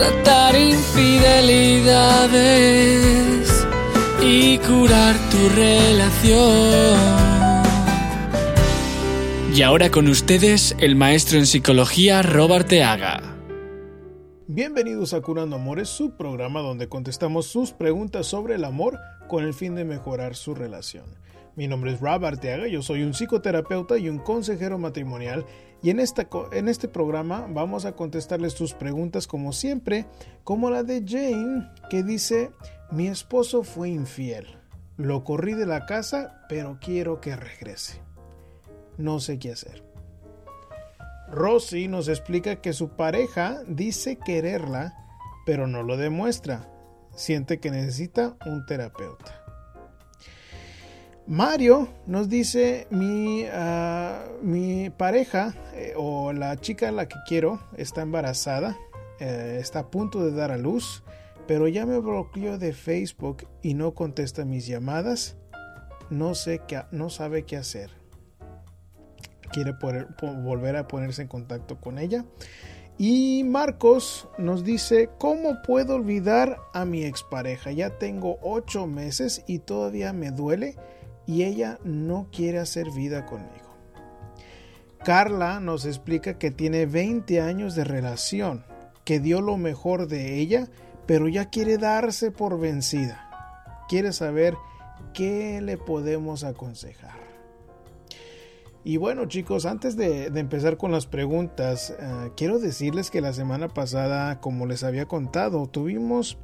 tratar infidelidades y curar tu relación. Y ahora con ustedes el maestro en psicología Robert Teaga. Bienvenidos a Curando Amores, su programa donde contestamos sus preguntas sobre el amor con el fin de mejorar su relación. Mi nombre es Rob Arteaga, yo soy un psicoterapeuta y un consejero matrimonial y en, este programa vamos a contestarles tus preguntas como siempre, como la de Jane que dice, mi esposo fue infiel, lo corrí de la casa pero quiero que regrese. No sé qué hacer. Rosy nos explica que su pareja dice quererla pero no lo demuestra. Siente que necesita un terapeuta. Mario nos dice, mi, ah, mi pareja eh, o la chica a la que quiero está embarazada, eh, está a punto de dar a luz, pero ya me bloqueó de Facebook y no contesta mis llamadas. No sé qué, no sabe qué hacer. Quiere volver a ponerse en contacto con ella. Y Marcos nos dice, ¿cómo puedo olvidar a mi expareja? Ya tengo ocho meses y todavía me duele y ella no quiere hacer vida conmigo. Carla nos explica que tiene 20 años de relación, que dio lo mejor de ella, pero ya quiere darse por vencida. Quiere saber qué le podemos aconsejar. Y bueno chicos, antes de, empezar con las preguntas, eh, quiero decirles que la semana pasada, como les había contado, tuvimos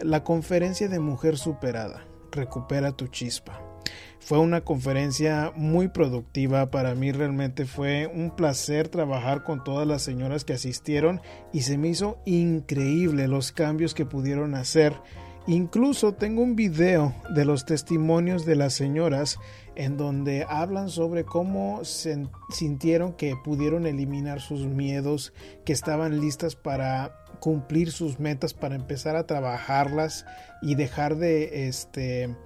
la conferencia de Mujer Superada, Recupera tu Chispa. Fue una conferencia muy productiva. Para mí realmente fue un placer trabajar con todas las señoras que asistieron y se me hizo increíble los cambios que pudieron hacer. Incluso tengo un video de los testimonios de las señoras en donde hablan sobre cómo se sintieron que pudieron eliminar sus miedos, que estaban listas para cumplir sus metas, para empezar a trabajarlas y dejar de este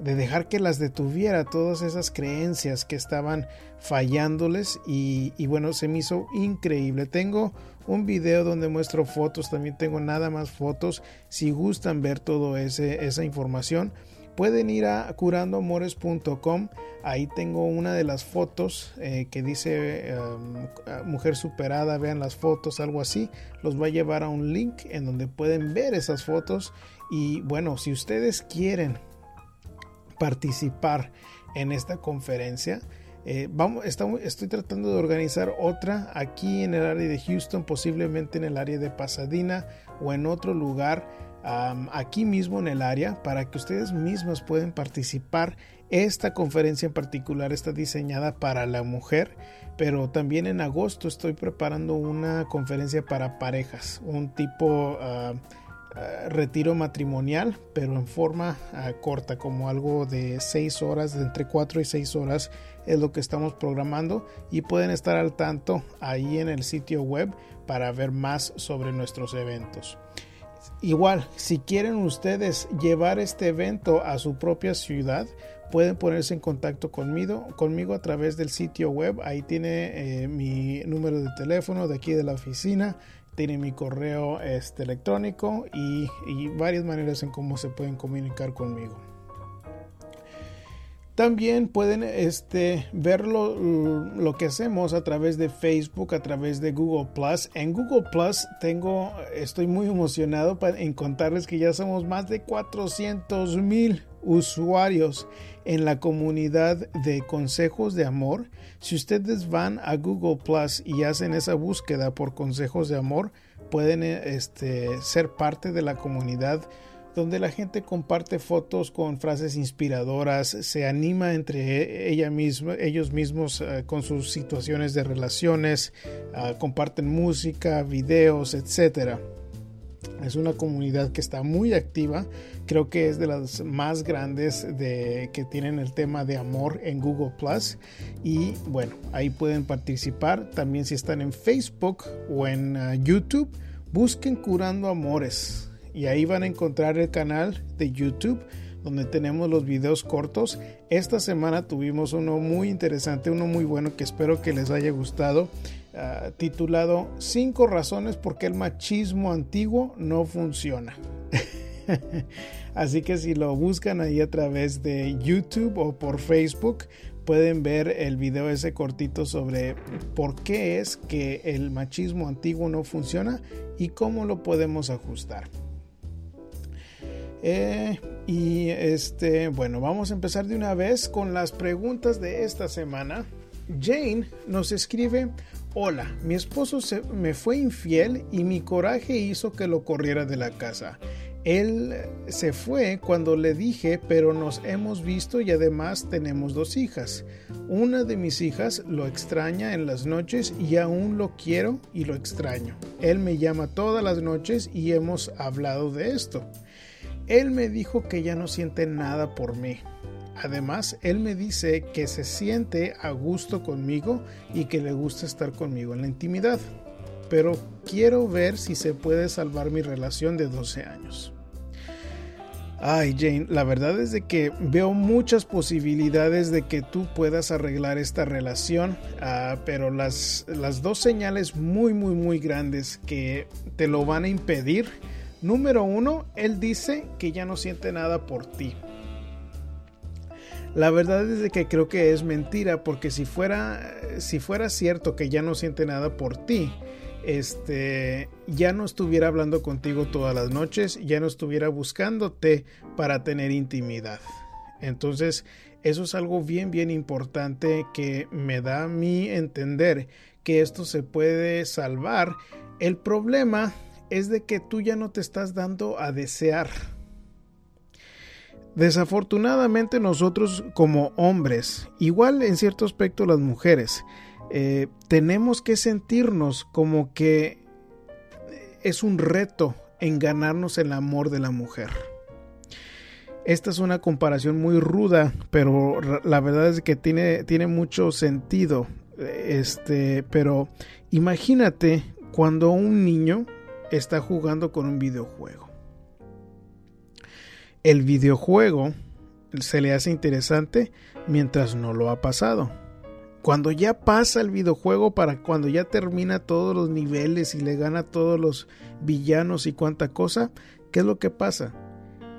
de dejar que las detuviera todas esas creencias que estaban fallándoles y, bueno, se me hizo increíble. Tengo un video donde muestro fotos, también tengo nada más fotos. Si gustan ver toda esa información, pueden ir a curandoamores.com. Ahí tengo una de las fotos eh, que dice um, mujer superada, vean las fotos, algo así. Los va a llevar a un link en donde pueden ver esas fotos. Y bueno, si ustedes quieren participar en esta conferencia. Eh, vamos, estoy tratando de organizar otra aquí en el área de Houston, posiblemente en el área de Pasadena o en otro lugar aquí mismo en el área para que ustedes mismos puedan participar. Esta conferencia en particular está diseñada para la mujer, pero también en agosto estoy preparando una conferencia para parejas, un tipo... Ah, eh, retiro matrimonial, pero en forma eh, corta, como algo de 6 horas, entre 4 y 6 horas es lo que estamos programando y pueden estar al tanto ahí en el sitio web para ver más sobre nuestros eventos. Igual, si quieren ustedes llevar este evento a su propia ciudad, pueden ponerse en contacto conmigo, conmigo a través del sitio web. Ahí tiene eh, mi número de teléfono de aquí de la oficina tiene mi correo este, electrónico y, varias maneras en cómo se pueden comunicar conmigo. También pueden este, ver lo, que hacemos a través de Facebook, a través de Google Plus. En Google Plus tengo, estoy muy emocionado en contarles que ya somos más de 400 mil usuarios en la comunidad de consejos de amor. Si ustedes van a Google Plus y hacen esa búsqueda por consejos de amor, pueden este, ser parte de la comunidad donde la gente comparte fotos con frases inspiradoras, se anima entre ella misma, ellos mismos eh, con sus situaciones de relaciones, ah, comparten música, videos, etc. Es una comunidad que está muy activa. Creo que es de las más grandes de, que tienen el tema de amor en Google Plus. Y bueno, ahí pueden participar. También si están en Facebook o en uh, YouTube, busquen Curando Amores. Y ahí van a encontrar el canal de YouTube donde tenemos los videos cortos. Esta semana tuvimos uno muy interesante, uno muy bueno que espero que les haya gustado. Ah, titulado Cinco razones por qué el machismo antiguo no funciona. Así que si lo buscan ahí a través de YouTube o por Facebook, pueden ver el video ese cortito sobre por qué es que el machismo antiguo no funciona y cómo lo podemos ajustar. Eh, y este, bueno, vamos a empezar de una vez con las preguntas de esta semana. Jane nos escribe, Hola, mi esposo se me fue infiel y mi coraje hizo que lo corriera de la casa. Él se fue cuando le dije, pero nos hemos visto y además tenemos dos hijas. Una de mis hijas lo extraña en las noches y aún lo quiero y lo extraño. Él me llama todas las noches y hemos hablado de esto. Él me dijo que ya no siente nada por mí. Además, él me dice que se siente a gusto conmigo y que le gusta estar conmigo en la intimidad. Pero quiero ver si se puede salvar mi relación de 12 años. Ay Jane, la verdad es de que veo muchas posibilidades de que tú puedas arreglar esta relación, ah, pero las, las dos señales muy muy muy grandes que te lo van a impedir. Número uno, él dice que ya no siente nada por ti. La verdad es de que creo que es mentira, porque si fuera, si fuera cierto que ya no siente nada por ti, este, ya no estuviera hablando contigo todas las noches, ya no estuviera buscándote para tener intimidad. Entonces, eso es algo bien, bien importante que me da a mí entender que esto se puede salvar. El problema es de que tú ya no te estás dando a desear Desafortunadamente nosotros como hombres, igual en cierto aspecto las mujeres, eh, tenemos que sentirnos como que es un reto en ganarnos el amor de la mujer. Esta es una comparación muy ruda, pero la verdad es que tiene, tiene mucho sentido. Este, pero imagínate cuando un niño está jugando con un videojuego el videojuego se le hace interesante mientras no lo ha pasado. Cuando ya pasa el videojuego, para cuando ya termina todos los niveles y le gana todos los villanos y cuánta cosa, ¿qué es lo que pasa?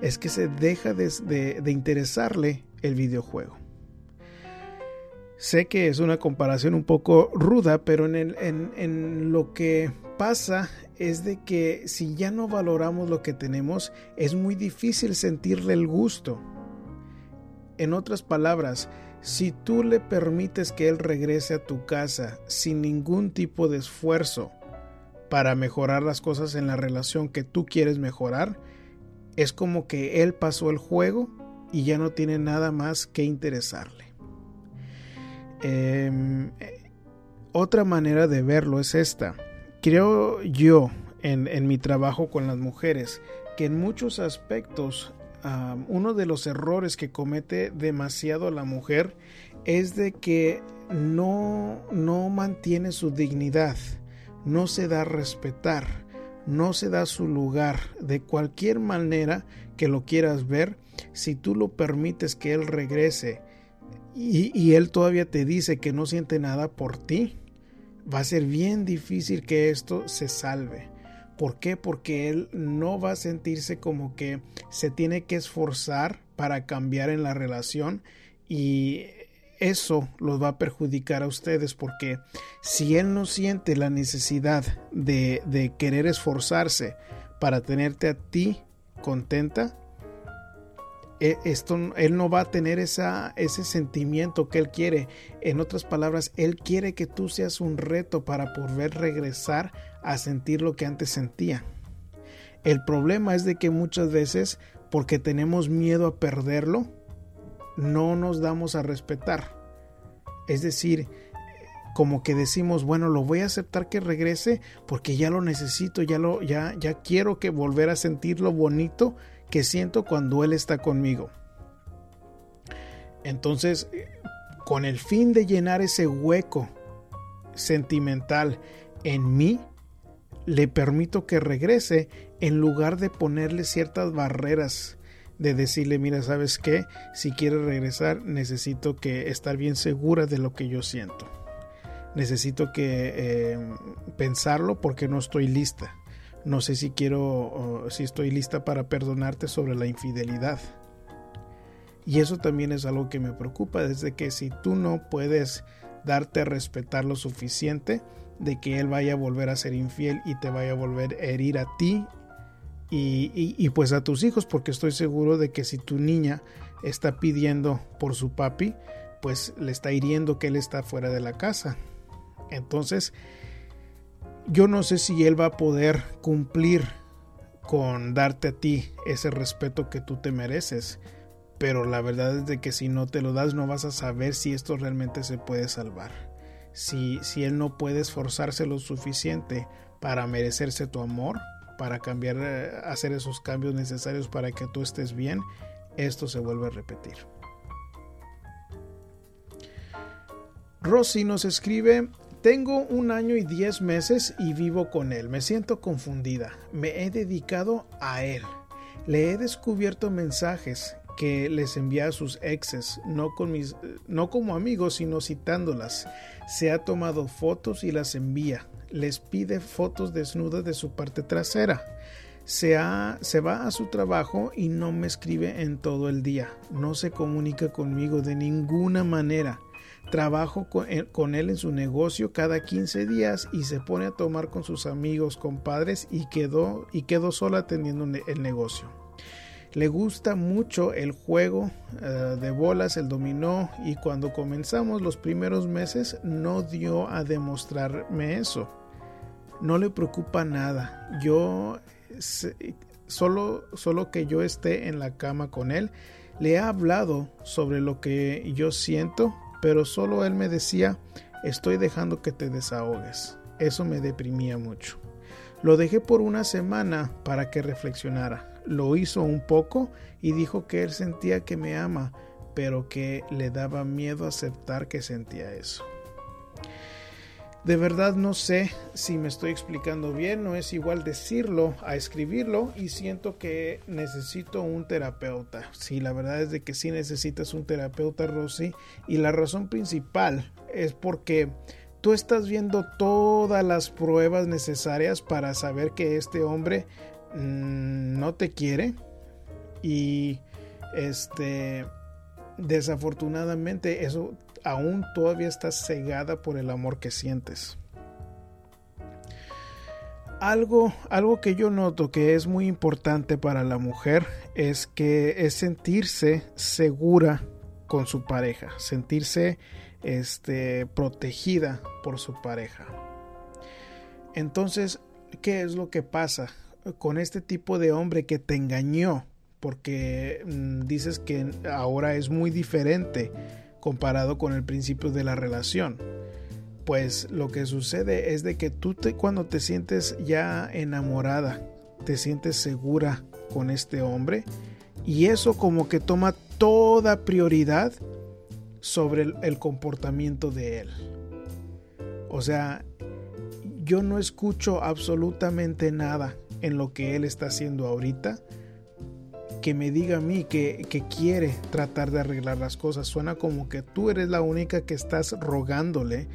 Es que se deja de, interesarle el videojuego. Sé que es una comparación un poco ruda, pero en, en lo que pasa es de que si ya no valoramos lo que tenemos, es muy difícil sentirle el gusto. En otras palabras, si tú le permites que él regrese a tu casa sin ningún tipo de esfuerzo para mejorar las cosas en la relación que tú quieres mejorar, es como que él pasó el juego y ya no tiene nada más que interesarle. Em, otra manera de verlo es esta creo yo en, mi trabajo con las mujeres que en muchos aspectos uno de los errores que comete demasiado la mujer es de que no, no mantiene su dignidad, no se da a respetar, no se da su lugar de cualquier manera que lo quieras ver, si tú lo permites que él regrese y, y él todavía te dice que no siente nada por ti, va a ser bien difícil que esto se salve. ¿Por qué? Porque él no va a sentirse como que se tiene que esforzar para cambiar en la relación y eso los va a perjudicar a ustedes porque si él no siente la necesidad de, de querer esforzarse para tenerte a ti contenta, e, esto, él no va a tener esa, ese sentimiento que él quiere. En otras palabras, él quiere que tú seas un reto para poder regresar a sentir lo que antes sentía. El problema es de que muchas veces, porque tenemos miedo a perderlo, no nos damos a respetar. Es decir, como que decimos, bueno, lo voy a aceptar que regrese porque ya lo necesito, ya lo ya ya quiero que volver a sentir lo bonito que siento cuando él está conmigo. Entonces, con el fin de llenar ese hueco sentimental en mí, le permito que regrese en lugar de ponerle ciertas barreras de decirle, mira, ¿sabes qué? Si quieres regresar, necesito que estar bien segura de lo que yo siento necesito que eh, pensarlo porque no estoy lista. No sé si quiero, si estoy lista para perdonarte sobre la infidelidad. Y eso también es algo que me preocupa, desde que si tú no puedes darte a respetar lo suficiente de que él vaya a volver a ser infiel y te vaya a volver a herir a ti y, y, pues a tus hijos, porque estoy seguro de que si tu niña está pidiendo por su papi, pues le está hiriendo que él está fuera de la casa. Entonces, yo no sé si él va a poder cumplir con darte a ti ese respeto que tú te mereces. Pero la verdad es de que si no te lo das no vas a saber si esto realmente se puede salvar. Si, él no puede esforzarse lo suficiente para merecerse tu amor, para cambiar, eh, hacer esos cambios necesarios para que tú estés bien, esto se vuelve a repetir. Rosy nos escribe, tengo un año y diez meses y vivo con él. Me siento confundida. Me he dedicado a él. Le he descubierto mensajes que les envía a sus exes, no, con mis, no como amigos, sino citándolas. Se ha tomado fotos y las envía. Les pide fotos desnudas de su parte trasera. Se, ha, se va a su trabajo y no me escribe en todo el día. No se comunica conmigo de ninguna manera. Trabajo eh, con él en su negocio cada 15 días y se pone a tomar con sus amigos, compadres y quedó, y quedó sola atendiendo el negocio. Le gusta mucho el juego eh, de bolas, el dominó y cuando comenzamos los primeros meses no dio a demostrarme eso. No le preocupa nada. Yo solo, solo que yo esté en la cama con él, le he hablado sobre lo que yo siento pero solo él me decía, estoy dejando que te desahogues. Eso me deprimía mucho. Lo dejé por una semana para que reflexionara. Lo hizo un poco y dijo que él sentía que me ama, pero que le daba miedo aceptar que sentía eso. De verdad no sé si me estoy explicando bien, no es igual decirlo a escribirlo y siento que necesito un terapeuta. Sí, la verdad es de que sí necesitas un terapeuta, Rosy, y la razón principal es porque tú estás viendo todas las pruebas necesarias para saber que este hombre mm, no te quiere y este desafortunadamente eso aún todavía estás cegada por el amor que sientes. Algo, algo que yo noto que es muy importante para la mujer es que es sentirse segura con su pareja, sentirse este, protegida por su pareja. Entonces, ¿qué es lo que pasa con este tipo de hombre que te engañó? Porque mm, dices que ahora es muy diferente comparado con el principio de la relación. Pues lo que sucede es de que tú te, cuando te sientes ya enamorada, te sientes segura con este hombre y eso como que toma toda prioridad sobre el, comportamiento de él. O sea, yo no escucho absolutamente nada en lo que él está haciendo ahorita que me diga a mí que, quiere tratar de arreglar las cosas. Suena como que tú eres la única que estás rogándole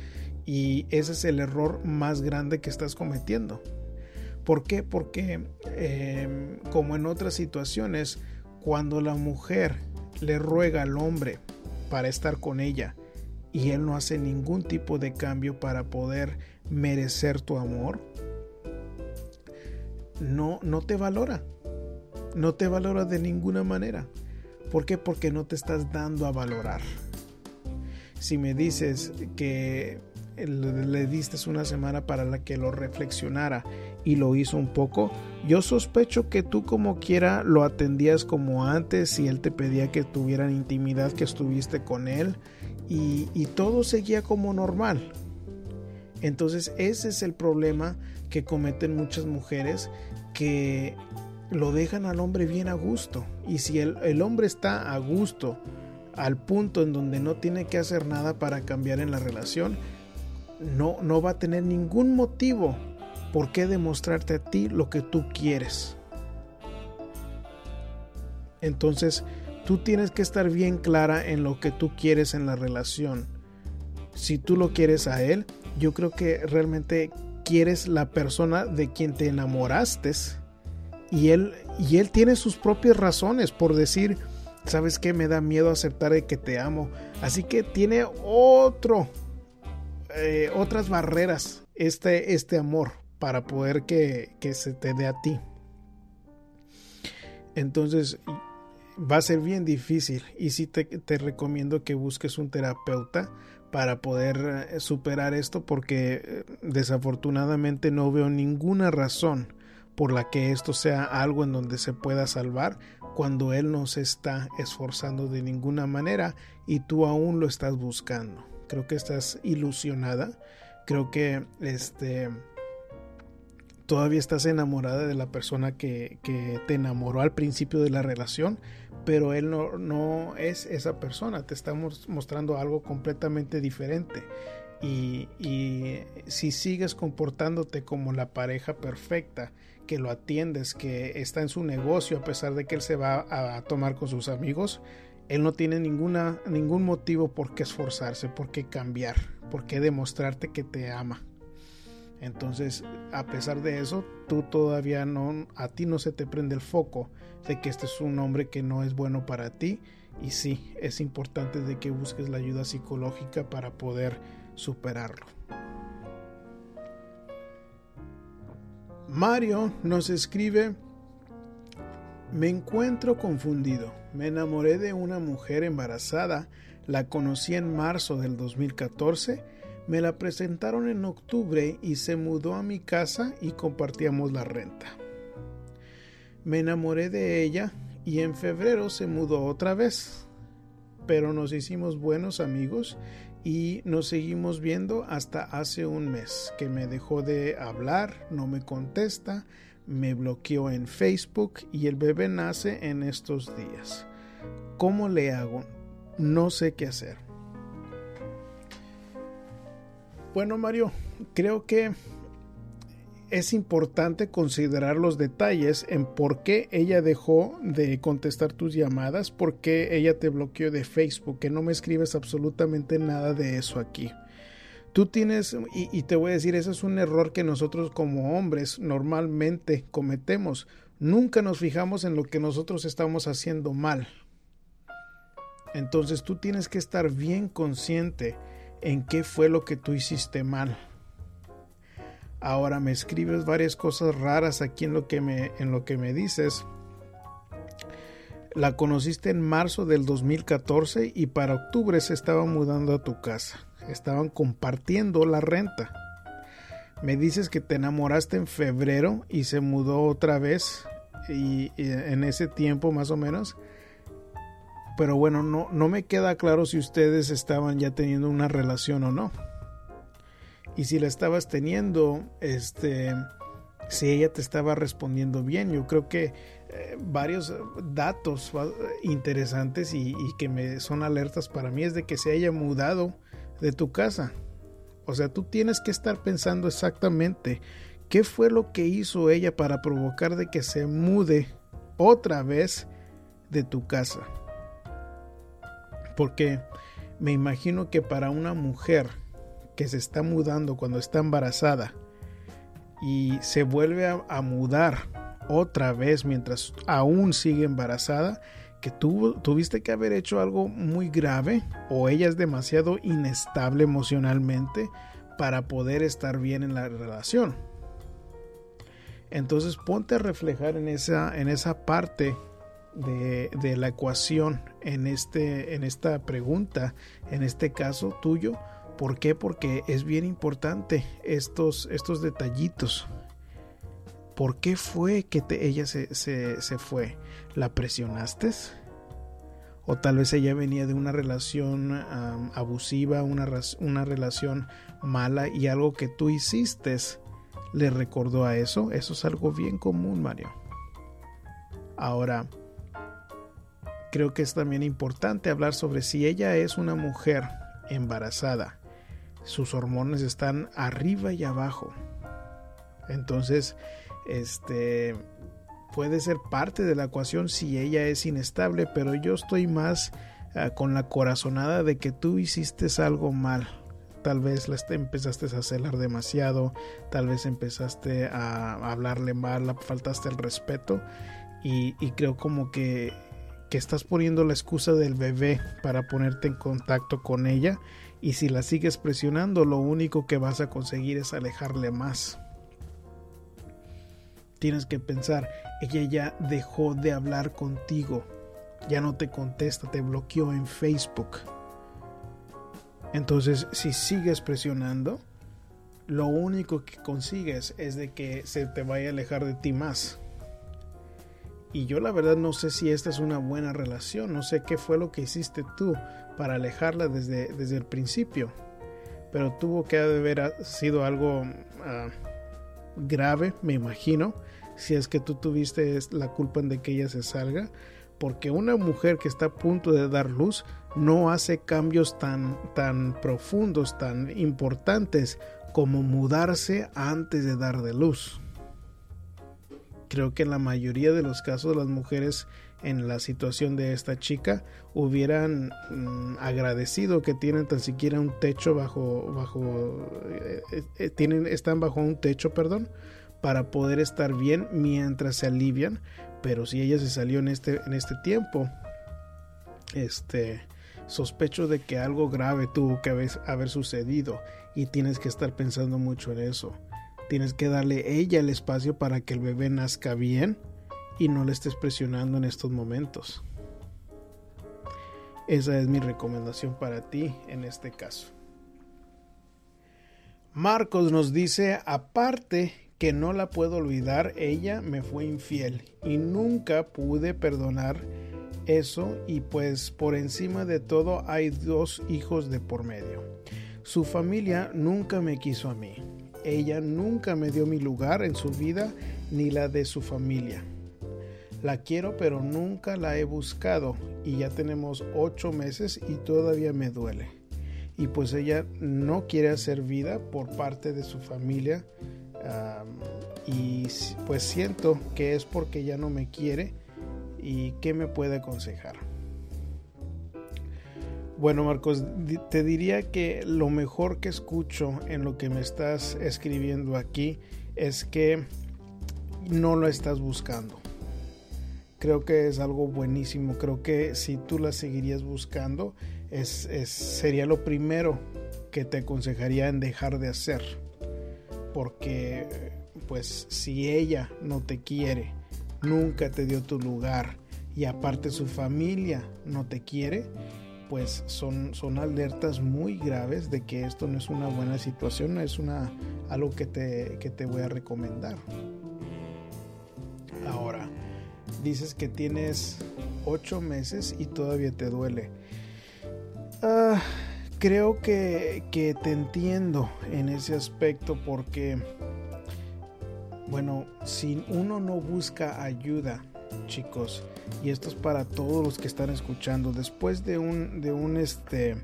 y ese es el error más grande que estás cometiendo. ¿Por qué? Porque em, como en otras situaciones, cuando la mujer le ruega al hombre para estar con ella y él no hace ningún tipo de cambio para poder merecer tu amor, no, no te valora no te valora de ninguna manera. ¿Por qué? Porque no te estás dando a valorar. Si me dices que le diste una semana para la que lo reflexionara y lo hizo un poco, yo sospecho que tú como quiera lo atendías como antes si él te pedía que tuvieran intimidad, que estuviste con él y, todo seguía como normal. Entonces ese es el problema que cometen muchas mujeres que lo dejan al hombre bien a gusto. Y si el, hombre está a gusto al punto en donde no tiene que hacer nada para cambiar en la relación, no va a tener ningún motivo por qué demostrarte a ti lo que tú quieres. Entonces, tú tienes que estar bien clara en lo que tú quieres en la relación. Si tú lo quieres a él, yo creo que realmente quieres la persona de quien te enamoraste y él y él tiene sus propias razones por decir, ¿sabes qué? Me da miedo aceptar de que te amo. Así que tiene otro eh, otras barreras este, este amor para poder que, que se te dé a ti. Entonces va a ser bien difícil. Y sí te, te, recomiendo que busques un terapeuta para poder eh, superar esto porque eh, desafortunadamente no veo ninguna razón por la que esto sea algo en donde se pueda salvar cuando él no se está esforzando de ninguna manera y tú aún lo estás buscando. Creo que estás ilusionada, creo que este todavía estás enamorada de la persona que, te enamoró al principio de la relación, pero él no, es esa persona, te está mostrando algo completamente diferente. Y, y, si sigues comportándote como la pareja perfecta, que lo atiendes, que está en su negocio a pesar de que él se va a tomar con sus amigos, él no tiene ninguna, ningún motivo por qué esforzarse, por qué cambiar, por qué demostrarte que te ama. Entonces, a pesar de eso, tú todavía no, a ti no se te prende el foco de que este es un hombre que no es bueno para ti. Y sí, es importante de que busques la ayuda psicológica para poder superarlo. Mario nos escribe me encuentro confundido. Me enamoré de una mujer embarazada. La conocí en marzo del 2014. Me la presentaron en octubre y se mudó a mi casa y compartíamos la renta. Me enamoré de ella y en febrero se mudó otra vez. Pero nos hicimos buenos amigos y nos seguimos viendo hasta hace un mes que me dejó de hablar, no me contesta, me bloqueó en Facebook y el bebé nace en estos días. ¿Cómo le hago? No sé qué hacer. Bueno, Mario, creo que es importante considerar los detalles en por qué ella dejó de contestar tus llamadas, por qué ella te bloqueó de Facebook, que no me escribes absolutamente nada de eso aquí. Tú tienes, y, te voy a decir, ese es un error que nosotros como hombres normalmente cometemos. Nunca nos fijamos en lo que nosotros estamos haciendo mal. Entonces tú tienes que estar bien consciente en qué fue lo que tú hiciste mal. Ahora me escribes varias cosas raras aquí en lo que me, en lo que me dices. La conociste en marzo del 2014 y para octubre se estaba mudando a tu casa estaban compartiendo la renta. Me dices que te enamoraste en febrero y se mudó otra vez y, en ese tiempo más o menos. Pero bueno, no, no me queda claro si ustedes estaban ya teniendo una relación o no. Y si la estabas teniendo, este, si ella te estaba respondiendo bien. Yo creo que eh, varios datos interesantes y, y, que me son alertas para mí es de que se haya mudado de tu casa. O sea, tú tienes que estar pensando exactamente qué fue lo que hizo ella para provocar de que se mude otra vez de tu casa. Porque me imagino que para una mujer que se está mudando cuando está embarazada y se vuelve a, mudar otra vez mientras aún sigue embarazada, que tuviste que haber hecho algo muy grave o ella es demasiado inestable emocionalmente para poder estar bien en la relación. Entonces ponte a reflejar en esa, en esa parte de, de, la ecuación, en, este, en esta pregunta, en este caso tuyo. ¿Por qué? Porque es bien importante estos, estos detallitos. ¿Por qué fue que ella se, se, se fue? ¿La presionaste? o tal vez ella venía de una relación abusiva, una, una relación mala y algo que tú hiciste le recordó a eso. Eso es algo bien común, Mario. Ahora, creo que es también importante hablar sobre si ella es una mujer embarazada. Sus hormonas están arriba y abajo. Entonces, este puede ser parte de la ecuación si ella es inestable, pero yo estoy más ah, con la corazonada de que tú hiciste algo mal. Tal vez la empezaste a celar demasiado, tal vez empezaste a hablarle mal, faltaste el respeto y, y creo como que, que estás poniendo la excusa del bebé para ponerte en contacto con ella y si la sigues presionando lo único que vas a conseguir es alejarle más tienes que pensar, ella ya dejó de hablar contigo, ya no te contesta, te bloqueó en Facebook. Entonces, si sigues presionando, lo único que consigues es de que se te vaya a alejar de ti más. Y yo la verdad no sé si esta es una buena relación, no sé qué fue lo que hiciste tú para alejarla desde, desde el principio. Pero tuvo que haber sido algo ah, grave, me imagino, si es que tú tuviste la culpa de que ella se salga, porque una mujer que está a punto de dar luz no hace cambios tan, tan profundos, tan importantes como mudarse antes de dar de luz. Creo que en la mayoría de los casos las mujeres en la situación de esta chica hubieran mm, agradecido que tienen tan siquiera un techo bajo bajo eh, eh, tienen están bajo un techo perdón para poder estar bien mientras se alivian. Pero si ella se salió en este, en este tiempo, este, sospecho de que algo grave tuvo que haber, haber sucedido y tienes que estar pensando mucho en eso. Tienes que darle ella el espacio para que el bebé nazca bien y no le estés presionando en estos momentos. Esa es mi recomendación para ti en este caso. Marcos nos dice, aparte que no la puedo olvidar, ella me fue infiel y nunca pude perdonar eso y pues por encima de todo hay dos hijos de por medio. Su familia nunca me quiso a mí. Ella nunca me dio mi lugar en su vida ni la de su familia. La quiero pero nunca la he buscado y ya tenemos ocho meses y todavía me duele. Y pues ella no quiere hacer vida por parte de su familia y pues siento que es porque ya no me quiere y qué me puede aconsejar. Bueno Marcos, te diría que lo mejor que escucho en lo que me estás escribiendo aquí es que no lo estás buscando. Creo que es algo buenísimo. Creo que si tú la seguirías buscando, es, sería lo primero que te aconsejaría en dejar de hacer porque pues si ella no te quiere, nunca te dio tu lugar y aparte su familia no te quiere, pues son, son alertas muy graves de que esto no es una buena situación, no es una, algo que te, que te voy a recomendar. Ahora, dices que tienes ocho meses y todavía te duele. Ah, creo que, te entiendo en ese aspecto porque, bueno, si uno no busca ayuda, chicos, y esto es para todos los que están escuchando, después de un, de un, este,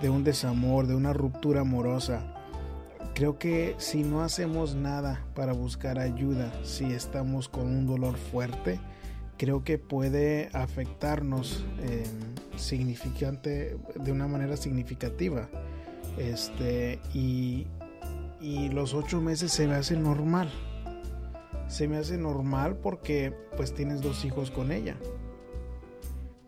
de un desamor, de una ruptura amorosa, creo que si no hacemos nada para buscar ayuda, si estamos con un dolor fuerte, creo que puede afectarnos eh, significante de una manera significativa. Este y, y los ocho meses se me hace normal se me hace normal porque pues tienes dos hijos con ella.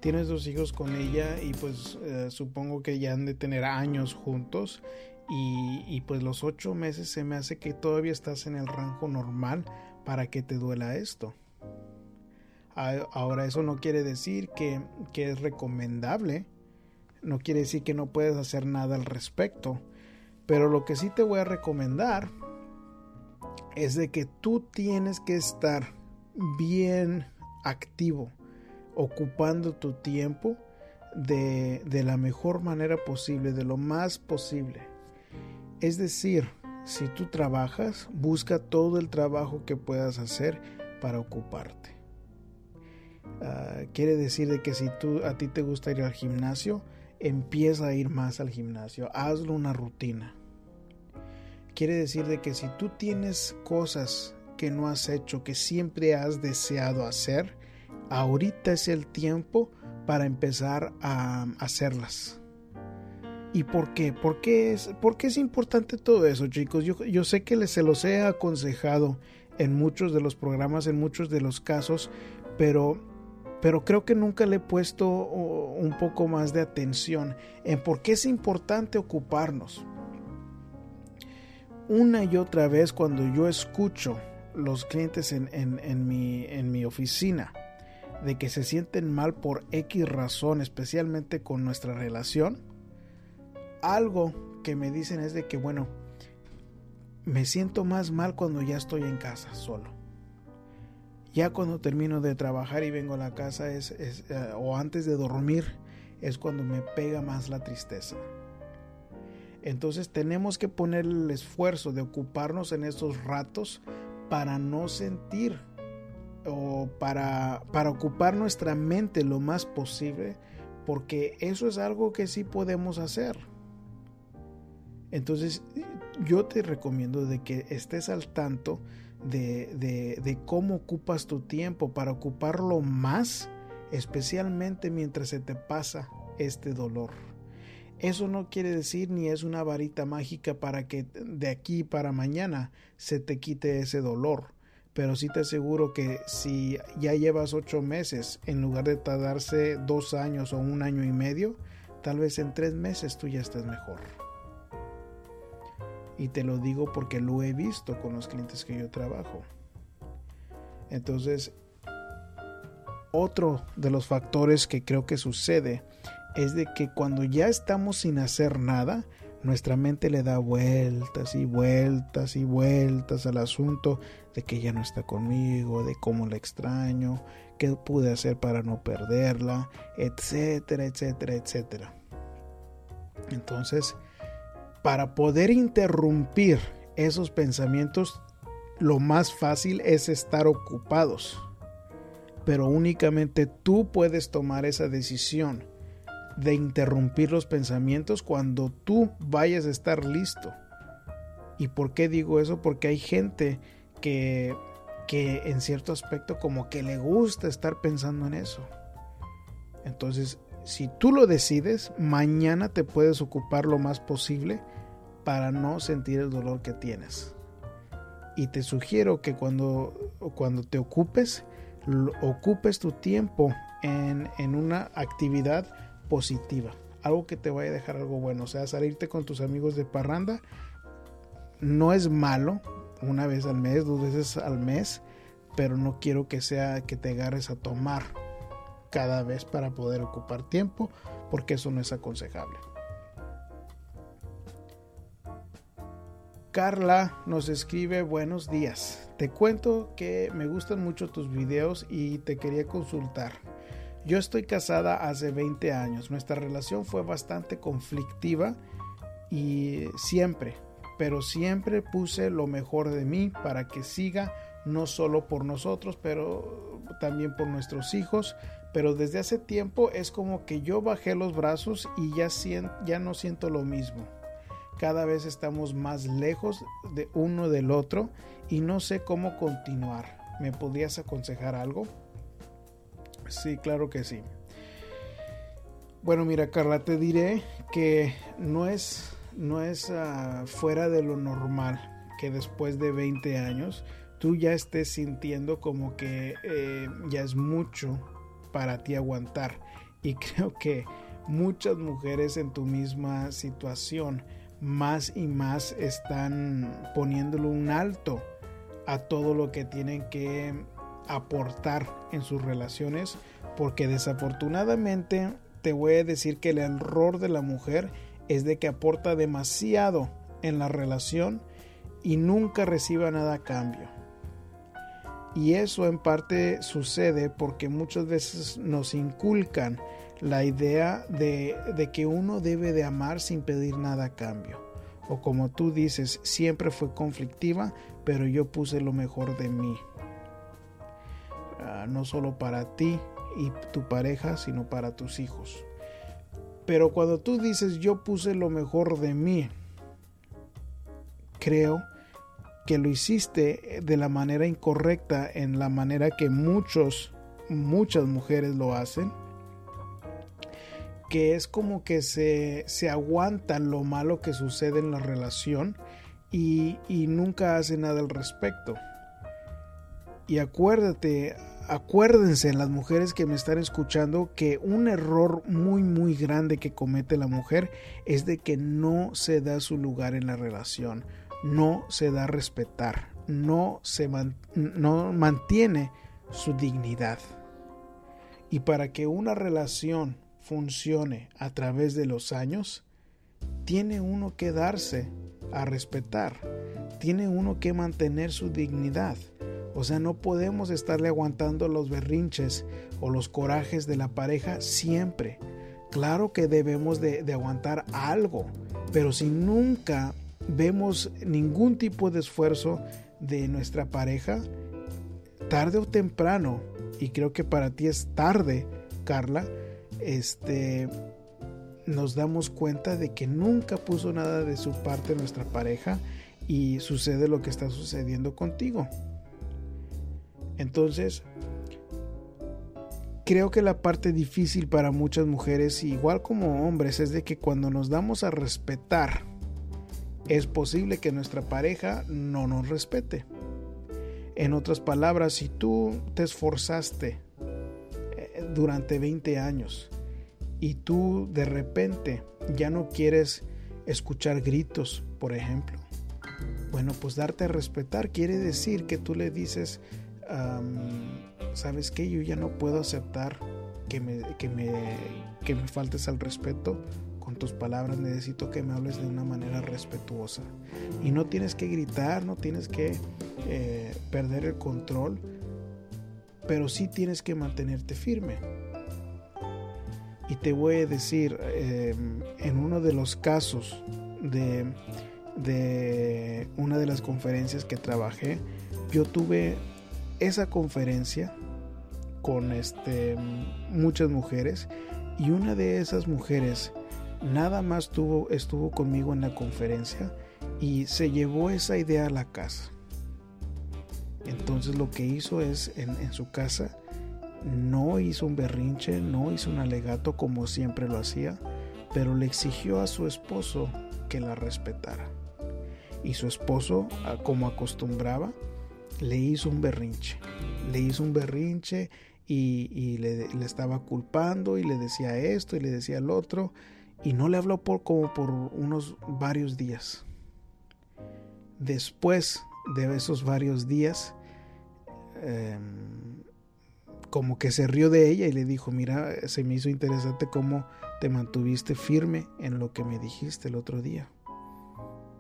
Tienes dos hijos con ella y pues eh, supongo que ya han de tener años juntos y, pues los ocho meses se me hace que todavía estás en el rango normal para que te duela esto. Ahora eso no quiere decir que, es recomendable, no quiere decir que no puedes hacer nada al respecto, pero lo que sí te voy a recomendar es de que tú tienes que estar bien activo, ocupando tu tiempo de, de la mejor manera posible, de lo más posible. Es decir, si tú trabajas, busca todo el trabajo que puedas hacer para ocuparte. Ah, quiere decir de que si tú a ti te gusta ir al gimnasio, empieza a ir más al gimnasio, hazlo una rutina. Quiere decir de que si tú tienes cosas que no has hecho, que siempre has deseado hacer, ahorita es el tiempo para empezar a hacerlas. ¿Y por qué? ¿Por qué es, importante todo eso, chicos? Yo, sé que se los he aconsejado en muchos de los programas, en muchos de los casos, pero, pero creo que nunca le he puesto un poco más de atención en por qué es importante ocuparnos. Una y otra vez cuando yo escucho los clientes en, mi oficina de que se sienten mal por X razón, especialmente con nuestra relación, algo que me dicen es de que, bueno, me siento más mal cuando ya estoy en casa solo. Ya cuando termino de trabajar y vengo a la casa es, eh, o antes de dormir es cuando me pega más la tristeza. Entonces tenemos que poner el esfuerzo de ocuparnos en estos ratos para no sentir o para, para ocupar nuestra mente lo más posible, porque eso es algo que sí podemos hacer. Entonces yo te recomiendo de que estés al tanto de, de, cómo ocupas tu tiempo para ocuparlo más, especialmente mientras se te pasa este dolor. Eso no quiere decir ni es una varita mágica para que de aquí para mañana se te quite ese dolor. Pero sí te aseguro que si ya llevas ocho meses, en lugar de tardarse dos años o un año y medio, tal vez en tres meses tú ya estés mejor. Y te lo digo porque lo he visto con los clientes que yo trabajo. Entonces, otro de los factores que creo que sucede es de que cuando ya estamos sin hacer nada, nuestra mente le da vueltas y vueltas y vueltas al asunto de que ya no está conmigo, de cómo la extraño, qué pude hacer para no perderla, etcétera, etcétera, etcétera. Entonces, para poder interrumpir esos pensamientos, lo más fácil es estar ocupados. Pero únicamente tú puedes tomar esa decisión de interrumpir los pensamientos cuando tú vayas a estar listo. ¿Y por qué digo eso? Porque hay gente que, que en cierto aspecto como que le gusta estar pensando en eso. Entonces, si tú lo decides, mañana te puedes ocupar lo más posible para no sentir el dolor que tienes. Y te sugiero que cuando, cuando te ocupes, ocupes tu tiempo en, en una actividad positiva, algo que te vaya a dejar algo bueno, o sea, salirte con tus amigos de parranda no es malo, una vez al mes, dos veces al mes, pero no quiero que sea que te agarres a tomar cada vez para poder ocupar tiempo, porque eso no es aconsejable. Carla nos escribe buenos días. Te cuento que me gustan mucho tus videos y te quería consultar. Yo estoy casada hace 20 años. Nuestra relación fue bastante conflictiva y siempre, pero siempre puse lo mejor de mí para que siga, no solo por nosotros, pero también por nuestros hijos. Pero desde hace tiempo es como que yo bajé los brazos y ya, ya no siento lo mismo. Cada vez estamos más lejos de uno del otro y no sé cómo continuar. ¿Me podrías aconsejar algo? Sí, claro que sí. Bueno, mira, Carla, te diré que no es, no es ah, fuera de lo normal que después de 20 años tú ya estés sintiendo como que eh, ya es mucho para ti aguantar. Y creo que muchas mujeres en tu misma situación más y más están poniéndole un alto a todo lo que tienen que aportar en sus relaciones porque desafortunadamente te voy a decir que el error de la mujer es de que aporta demasiado en la relación y nunca reciba nada a cambio. Y eso en parte sucede porque muchas veces nos inculcan la idea de, de, que uno debe de amar sin pedir nada a cambio. O como tú dices, siempre fue conflictiva, pero yo puse lo mejor de mí. No solo para ti y tu pareja, sino para tus hijos. Pero cuando tú dices yo puse lo mejor de mí, creo que lo hiciste de la manera incorrecta, en la manera que muchos, muchas mujeres lo hacen, que es como que se, se aguanta lo malo que sucede en la relación y, y nunca hace nada al respecto. Y acuérdate, acuérdense las mujeres que me están escuchando que un error muy muy grande que comete la mujer es de que no se da su lugar en la relación, no se da a respetar, no se no mantiene su dignidad. Y para que una relación funcione a través de los años, tiene uno que darse a respetar, tiene uno que mantener su dignidad. O sea, no podemos estarle aguantando los berrinches o los corajes de la pareja siempre. Claro que debemos de, aguantar algo, pero si nunca vemos ningún tipo de esfuerzo de nuestra pareja, tarde o temprano, y creo que para ti es tarde, Carla, este, nos damos cuenta de que nunca puso nada de su parte nuestra pareja y sucede lo que está sucediendo contigo. Entonces, creo que la parte difícil para muchas mujeres, igual como hombres, es de que cuando nos damos a respetar, es posible que nuestra pareja no nos respete. En otras palabras, si tú te esforzaste eh, durante 20 años y tú de repente ya no quieres escuchar gritos, por ejemplo, bueno, pues darte a respetar quiere decir que tú le dices, ¿sabes qué? Yo ya no puedo aceptar que me, que, me, que me faltes al respeto con tus palabras, necesito que me hables de una manera respetuosa. Y no tienes que gritar, no tienes que eh, perder el control, pero sí tienes que mantenerte firme. Y te voy a decir, em, en uno de los casos de, de una de las conferencias que trabajé, yo tuve esa conferencia con este, muchas mujeres y una de esas mujeres nada más tuvo, estuvo conmigo en la conferencia y se llevó esa idea a la casa. Entonces lo que hizo es en, en su casa no hizo un berrinche, no hizo un alegato como siempre lo hacía, pero le exigió a su esposo que la respetara. Y su esposo, como acostumbraba, le hizo un berrinche. Le hizo un berrinche y, le, estaba culpando y le decía esto y le decía el otro. Y no le habló por como por unos varios días. Después de esos varios días, em, como que se rió de ella y le dijo, mira, se me hizo interesante cómo te mantuviste firme en lo que me dijiste el otro día.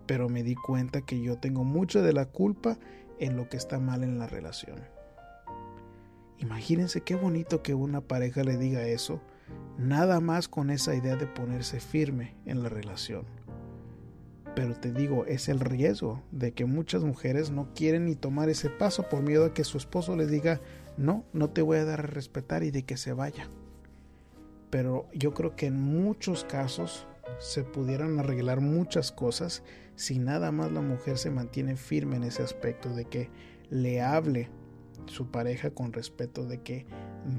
Pero me di cuenta que yo tengo mucho de la culpa en lo que está mal en la relación. Imagínense qué bonito que una pareja le diga eso, nada más con esa idea de ponerse firme en la relación. Pero te digo, es el riesgo de que muchas mujeres no quieren ni tomar ese paso por miedo a que su esposo les diga, no, no te voy a dar a respetar y de que se vaya. Pero yo creo que en muchos casos se pudieran arreglar muchas cosas si nada más la mujer se mantiene firme en ese aspecto de que le hable su pareja con respeto, de que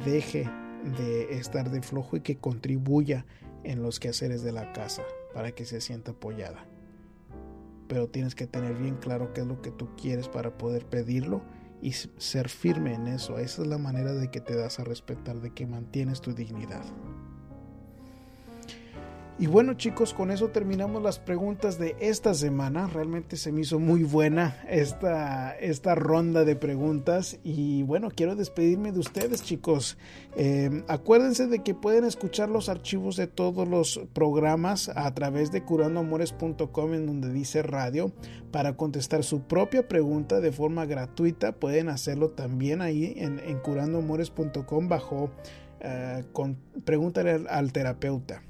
deje de estar de flojo y que contribuya en los quehaceres de la casa para que se sienta apoyada. Pero tienes que tener bien claro qué es lo que tú quieres para poder pedirlo y ser firme en eso. Esa es la manera de que te das a respetar, de que mantienes tu dignidad. Y bueno chicos, con eso terminamos las preguntas de esta semana. Realmente se me hizo muy buena esta, esta ronda de preguntas. Y bueno, quiero despedirme de ustedes chicos. Eh, acuérdense de que pueden escuchar los archivos de todos los programas a través de curandoamores.com en donde dice radio. Para contestar su propia pregunta de forma gratuita pueden hacerlo también ahí en, en curandoamores.com bajo... Uh, con, pregúntale al terapeuta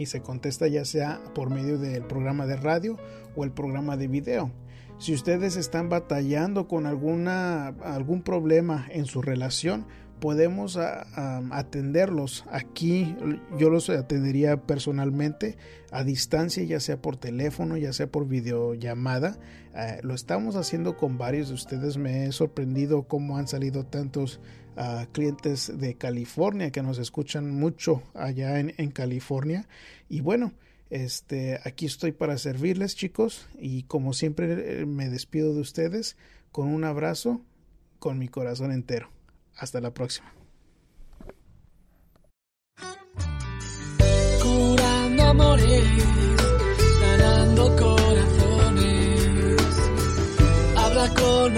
y se contesta ya sea por medio del programa de radio o el programa de video. Si ustedes están batallando con alguna, algún problema en su relación, podemos atenderlos aquí. Yo los atendería personalmente a distancia, ya sea por teléfono, ya sea por videollamada. Eh, lo estamos haciendo con varios de ustedes. Me he sorprendido cómo han salido tantos a clientes de California que nos escuchan mucho allá en, en California. Y bueno, este, aquí estoy para servirles chicos y como siempre eh, me despido de ustedes con un abrazo con mi corazón entero. Hasta la próxima. Curando amores, corazones, habla con